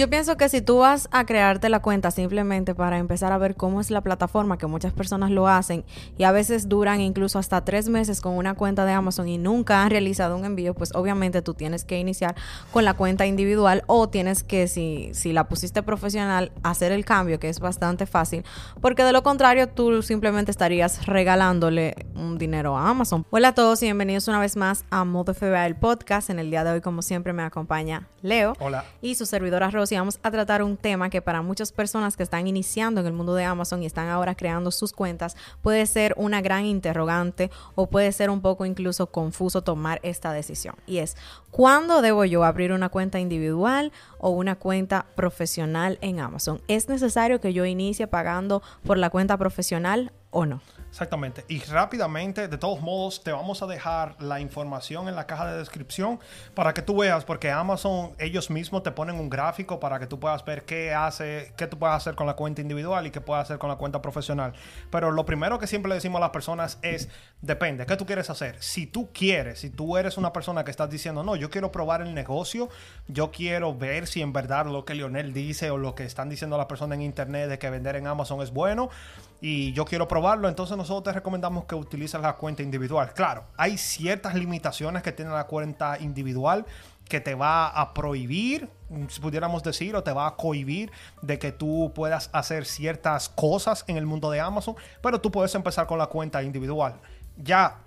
Yo pienso que si tú vas a crearte la cuenta simplemente para empezar a ver cómo es la plataforma, que muchas personas lo hacen y a veces duran incluso hasta tres meses con una cuenta de Amazon y nunca han realizado un envío, pues obviamente tú tienes que iniciar con la cuenta individual o tienes que, si, si la pusiste profesional, hacer el cambio, que es bastante fácil, porque de lo contrario tú simplemente estarías regalándole un dinero a Amazon. Hola a todos y bienvenidos una vez más a Modo FBA, el podcast. En el día de hoy, como siempre, me acompaña Leo. Hola. Y su servidora Vamos a tratar un tema que para muchas personas que están iniciando en el mundo de Amazon y están ahora creando sus cuentas, puede ser una gran interrogante o puede ser un poco incluso confuso tomar esta decisión. Y es, ¿cuándo debo yo abrir una cuenta individual o una cuenta profesional en Amazon? ¿Es necesario que yo inicie pagando por la cuenta profesional o no? Exactamente. Y rápidamente, de todos modos, te vamos a dejar la información en la caja de descripción para que tú veas, porque Amazon ellos mismos te ponen un gráfico para que tú puedas ver qué hace, qué tú puedes hacer con la cuenta individual y qué puedes hacer con la cuenta profesional. Pero lo primero que siempre le decimos a las personas es, depende, ¿qué tú quieres hacer? Si tú quieres, si tú eres una persona que estás diciendo, no, yo quiero probar el negocio, yo quiero ver si en verdad lo que Lionel dice o lo que están diciendo las personas en internet de que vender en Amazon es bueno y yo quiero probarlo, entonces nosotros te recomendamos que utilices la cuenta individual. Claro, hay ciertas limitaciones que tiene la cuenta individual que te va a prohibir, si pudiéramos decir, o te va a cohibir de que tú puedas hacer ciertas cosas en el mundo de Amazon, pero tú puedes empezar con la cuenta individual. Ya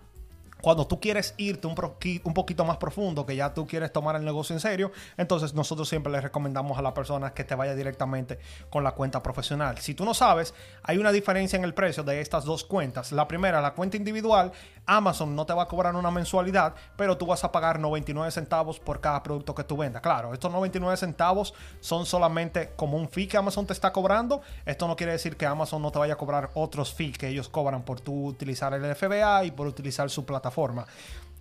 cuando tú quieres irte un, un, poquito más profundo, que ya tú quieres tomar el negocio en serio, entonces nosotros siempre les recomendamos a la persona que te vaya directamente con la cuenta profesional. Si tú no sabes, hay una diferencia en el precio de estas dos cuentas. La primera, la cuenta individual, Amazon no te va a cobrar una mensualidad, pero tú vas a pagar 99 centavos por cada producto que tú vendas. Claro, estos 99 centavos son solamente como un fee que Amazon te está cobrando. Esto no quiere decir que Amazon no te vaya a cobrar otros fees que ellos cobran por tú utilizar el FBA y por utilizar su plataforma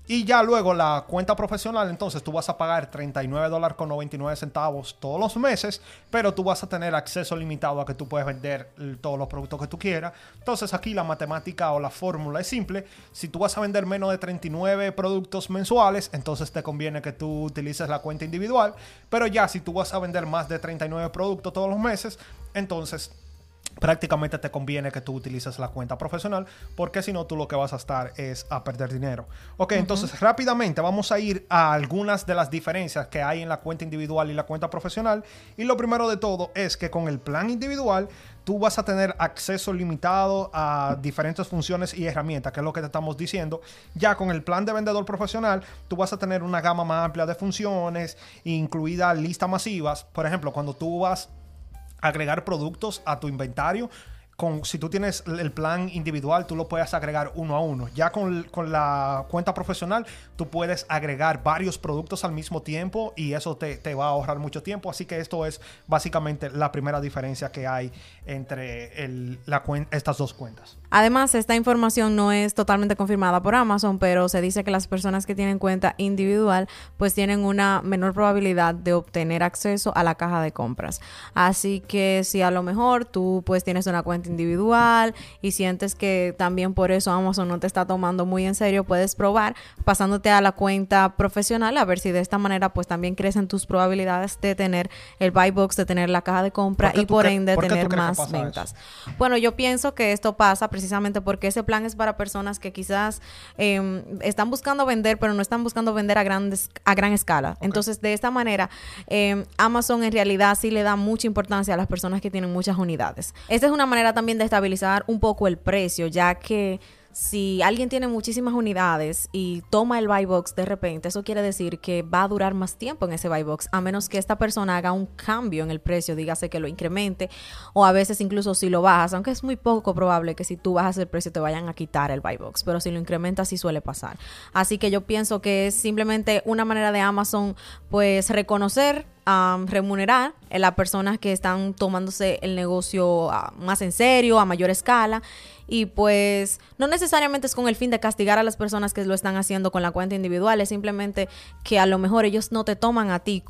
Y ya luego la cuenta profesional, entonces tú vas a pagar 39 dólares con 99 centavos todos los meses, pero tú vas a tener acceso limitado a que tú puedes vender todos los productos que tú quieras. Entonces aquí la matemática o la fórmula es simple. Si tú vas a vender menos de 39 productos mensuales, entonces te conviene que tú utilices la cuenta individual. Pero ya si tú vas a vender más de 39 productos todos los meses, entonces prácticamente te conviene que tú utilices la cuenta profesional porque si no tú lo que vas a estar es a perder dinero. Ok, entonces rápidamente vamos a ir a algunas de las diferencias que hay en la cuenta individual y la cuenta profesional y lo primero de todo es que con el plan individual tú vas a tener acceso limitado a diferentes funciones y herramientas, que es lo que te estamos diciendo. Ya con el plan de vendedor profesional, tú vas a tener una gama más amplia de funciones, incluida listas masivas. Por ejemplo, cuando tú vas agregar productos a tu inventario. Si tú tienes el plan individual, tú lo puedes agregar uno a uno. Ya con, con, la cuenta profesional, tú puedes agregar varios productos al mismo tiempo y eso te, te, va a ahorrar mucho tiempo. Así que esto es básicamente la primera diferencia que hay entre estas dos cuentas. Además, esta información no es totalmente confirmada por Amazon, pero se dice que las personas que tienen cuenta individual pues tienen una menor probabilidad de obtener acceso a la caja de compras. Así que si a lo mejor tú pues tienes una cuenta individual y sientes que también por eso Amazon no te está tomando muy en serio, puedes probar pasándote a la cuenta profesional a ver si de esta manera pues también crecen tus probabilidades de tener el buy box, de tener la caja de compra y por ende tener más ventas. Bueno, yo pienso que esto pasa precisamente porque ese plan es para personas que quizás eh, están buscando vender, pero no están buscando vender a, grandes, a gran escala. Entonces, de esta manera, eh, Amazon en realidad sí le da mucha importancia a las personas que tienen muchas unidades. Esta es una manera también de estabilizar un poco el precio, ya que si alguien tiene muchísimas unidades y toma el buy box de repente, eso quiere decir que va a durar más tiempo en ese buy box, a menos que esta persona haga un cambio en el precio, dígase que lo incremente, o a veces incluso si lo bajas, aunque es muy poco probable que si tú bajas el precio te vayan a quitar el buy box, pero si lo incrementas sí suele pasar. Así que yo pienso que es simplemente una manera de Amazon pues reconocer a remunerar a las personas que están tomándose el negocio ah, más en serio, a mayor escala. Y pues no necesariamente es con el fin de castigar a las personas que lo están haciendo con la cuenta individual, es simplemente que a lo mejor ellos no te toman a ti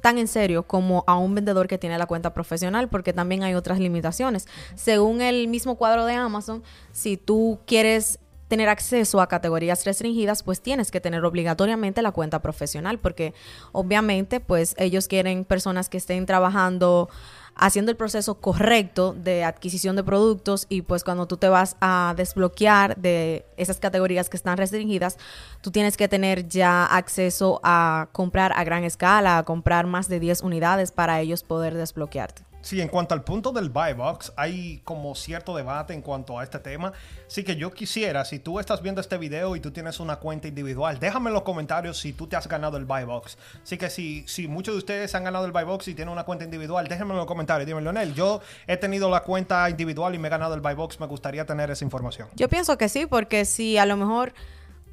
tan en serio como a un vendedor que tiene la cuenta profesional, porque también hay otras limitaciones. Según el mismo cuadro de Amazon, si tú quieres tener acceso a categorías restringidas, pues tienes que tener obligatoriamente la cuenta profesional, porque obviamente, pues ellos quieren personas que estén trabajando haciendo el proceso correcto de adquisición de productos y pues cuando tú te vas a desbloquear de esas categorías que están restringidas, tú tienes que tener ya acceso a comprar a gran escala, a comprar más de 10 unidades para ellos poder desbloquearte. Sí, en cuanto al punto del buy box, hay como cierto debate en cuanto a este tema. Así que yo quisiera, si tú estás viendo este video y tú tienes una cuenta individual, déjame en los comentarios si tú te has ganado el buy box. Así que si, si muchos de ustedes han ganado el buy box y tienen una cuenta individual, déjenme en los comentarios. Dime, Leonel, yo he tenido la cuenta individual y me he ganado el buy box. Me gustaría tener esa información. Yo pienso que sí, porque si a lo mejor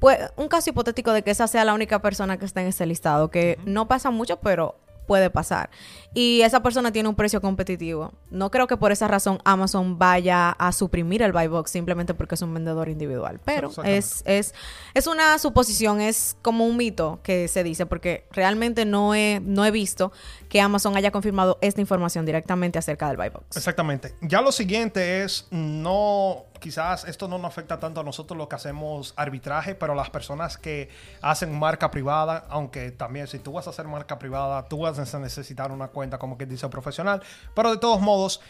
pues un caso hipotético de que esa sea la única persona que está en ese listado, que no pasa mucho, pero puede pasar. Y esa persona tiene un precio competitivo. No creo que por esa razón Amazon vaya a suprimir el buy box simplemente porque es un vendedor individual. Pero es, es, es una suposición, es como un mito que se dice, porque realmente no he, no he visto que Amazon haya confirmado esta información directamente acerca del buy box. Exactamente. Ya lo siguiente es no quizás esto no nos afecta tanto a nosotros lo que hacemos arbitraje, pero las personas que hacen marca privada, aunque también si tú vas a hacer marca privada, tú vas a necesitar una cuenta como que dice profesional, pero de todos modos,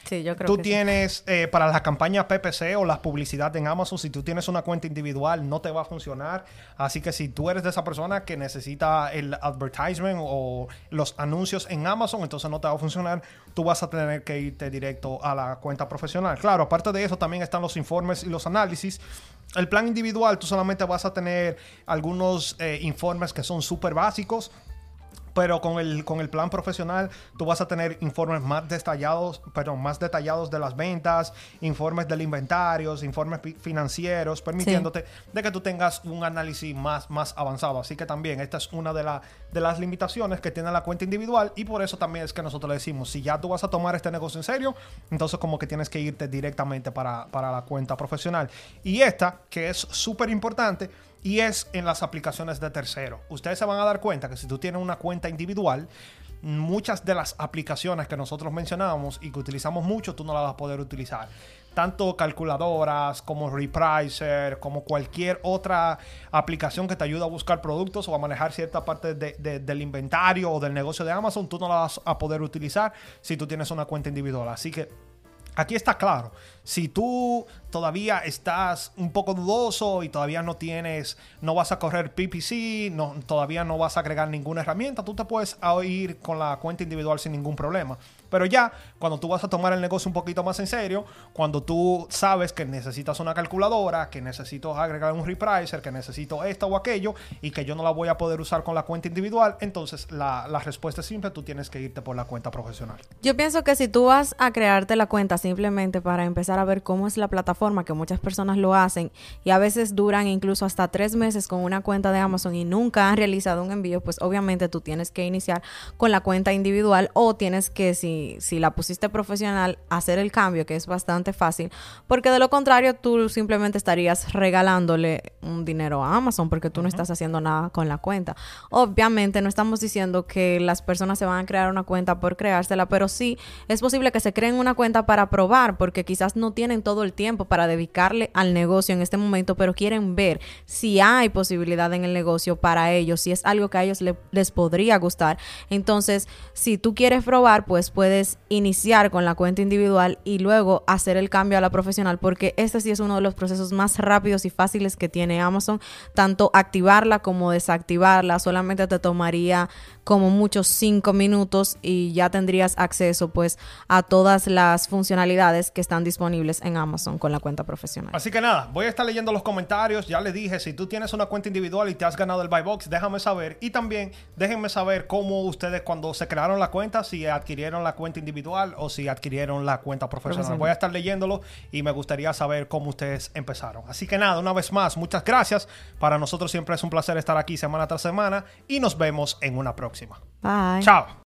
tú tienes eh, para la campaña PPC o la publicidad en Amazon, si tú tienes una cuenta individual, no te va a funcionar. Así que si tú eres de esa persona que necesita el advertisement o los anuncios en Amazon, entonces no te va a funcionar, tú vas a tener que irte directo a la cuenta profesional. Claro, aparte de eso también están los informes y los análisis. El plan individual, tú solamente vas a tener algunos eh, informes que son súper básicos pero con el, con el plan profesional tú vas a tener informes más detallados, perdón, más detallados de las ventas, informes del inventario, informes financieros, permitiéndote de que tú tengas un análisis más, más avanzado. Así que también esta es una de, la, de las limitaciones que tiene la cuenta individual y por eso también es que nosotros le decimos, si ya tú vas a tomar este negocio en serio, entonces como que tienes que irte directamente para, para la cuenta profesional. Y esta, que es súper importante, y es en las aplicaciones de tercero. Ustedes se van a dar cuenta que si tú tienes una cuenta individual, muchas de las aplicaciones que nosotros mencionábamos y que utilizamos mucho, tú no las vas a poder utilizar. Tanto calculadoras como Repricer, como cualquier otra aplicación que te ayuda a buscar productos o a manejar cierta parte del inventario o del negocio de Amazon, tú no la vas a poder utilizar si tú tienes una cuenta individual. Así que aquí está claro. Si tú todavía estás un poco dudoso y todavía no tienes, no vas a correr PPC, no, todavía no vas a agregar ninguna herramienta, tú te puedes ir con la cuenta individual sin ningún problema. Pero ya, cuando tú vas a tomar el negocio un poquito más en serio, cuando tú sabes que necesitas una calculadora, que necesito agregar un repricer, que necesito esto o aquello, y que yo no la voy a poder usar con la cuenta individual, entonces la, la respuesta es simple, tú tienes que irte por la cuenta profesional. Yo pienso que si tú vas a crearte la cuenta simplemente para empezar a ver cómo es la plataforma, que muchas personas lo hacen, y a veces duran incluso hasta tres meses con una cuenta de Amazon y nunca han realizado un envío, pues obviamente tú tienes que iniciar con la cuenta individual o tienes que, si si, la pusiste profesional, hacer el cambio, que es bastante fácil, porque de lo contrario tú simplemente estarías regalándole un dinero a Amazon porque tú no estás haciendo nada con la cuenta. Obviamente no estamos diciendo que las personas se van a crear una cuenta por creársela, pero sí es posible que se creen una cuenta para probar porque quizás no tienen todo el tiempo para dedicarle al negocio en este momento, pero quieren ver si hay posibilidad en el negocio para ellos, si es algo que a ellos les podría gustar. Entonces, si tú quieres probar, pues puedes puedes iniciar con la cuenta individual y luego hacer el cambio a la profesional, porque este sí es uno de los procesos más rápidos y fáciles que tiene Amazon, tanto activarla como desactivarla, solamente te tomaría como muchos cinco minutos y ya tendrías acceso pues a todas las funcionalidades que están disponibles en Amazon con la cuenta profesional. Así que nada, voy a estar leyendo los comentarios, ya les dije, si tú tienes una cuenta individual y te has ganado el buy box, déjame saber. Y también déjenme saber cómo ustedes cuando se crearon la cuenta, si adquirieron la cuenta individual o si adquirieron la cuenta profesional. Voy a estar leyéndolo y me gustaría saber cómo ustedes empezaron. Así que nada, una vez más, muchas gracias. Para nosotros siempre es un placer estar aquí semana tras semana y nos vemos en una próxima. Bye. Chao.